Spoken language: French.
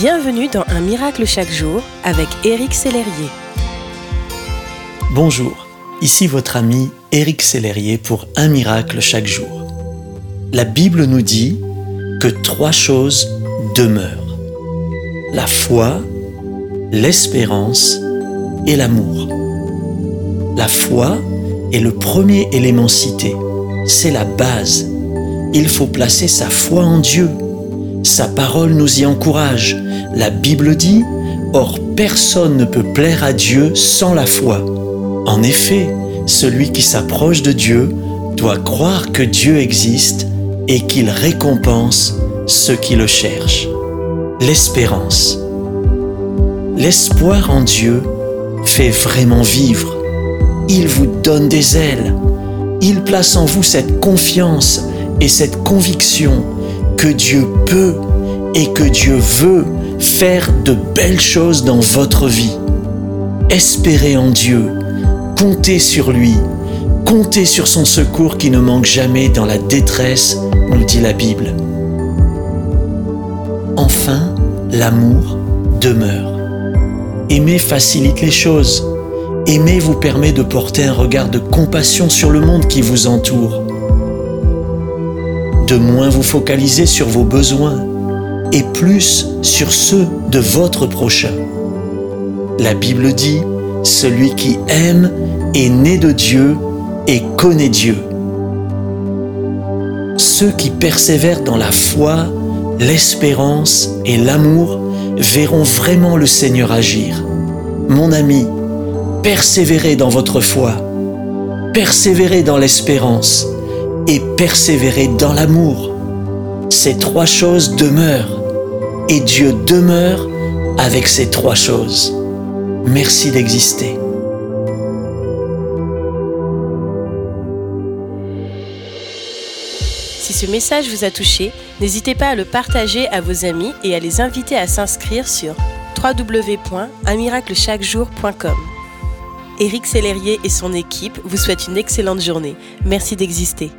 Bienvenue dans Un miracle chaque jour avec Éric Sellerier. Bonjour, ici votre ami Éric Sellerier pour Un miracle chaque jour. La Bible nous dit que trois choses demeurent. La foi, l'espérance et l'amour. La foi est le premier élément cité. C'est la base. Il faut placer sa foi en Dieu sa parole nous y encourage. La Bible dit, Or personne ne peut plaire à Dieu sans la foi. En effet, celui qui s'approche de Dieu doit croire que Dieu existe et qu'il récompense ceux qui le cherchent. L'espérance. L'espoir en Dieu fait vraiment vivre. Il vous donne des ailes. Il place en vous cette confiance et cette conviction que Dieu peut et que Dieu veut faire de belles choses dans votre vie. Espérez en Dieu, comptez sur lui, comptez sur son secours qui ne manque jamais dans la détresse, nous dit la Bible. Enfin, l'amour demeure. Aimer facilite les choses. Aimer vous permet de porter un regard de compassion sur le monde qui vous entoure de moins vous focaliser sur vos besoins et plus sur ceux de votre prochain. La Bible dit, celui qui aime est né de Dieu et connaît Dieu. Ceux qui persévèrent dans la foi, l'espérance et l'amour verront vraiment le Seigneur agir. Mon ami, persévérez dans votre foi, persévérez dans l'espérance, et persévérer dans l'amour. Ces trois choses demeurent et Dieu demeure avec ces trois choses. Merci d'exister. Si ce message vous a touché, n'hésitez pas à le partager à vos amis et à les inviter à s'inscrire sur www.unmiraclechaquejour.com. Éric Sellerier et son équipe vous souhaitent une excellente journée. Merci d'exister.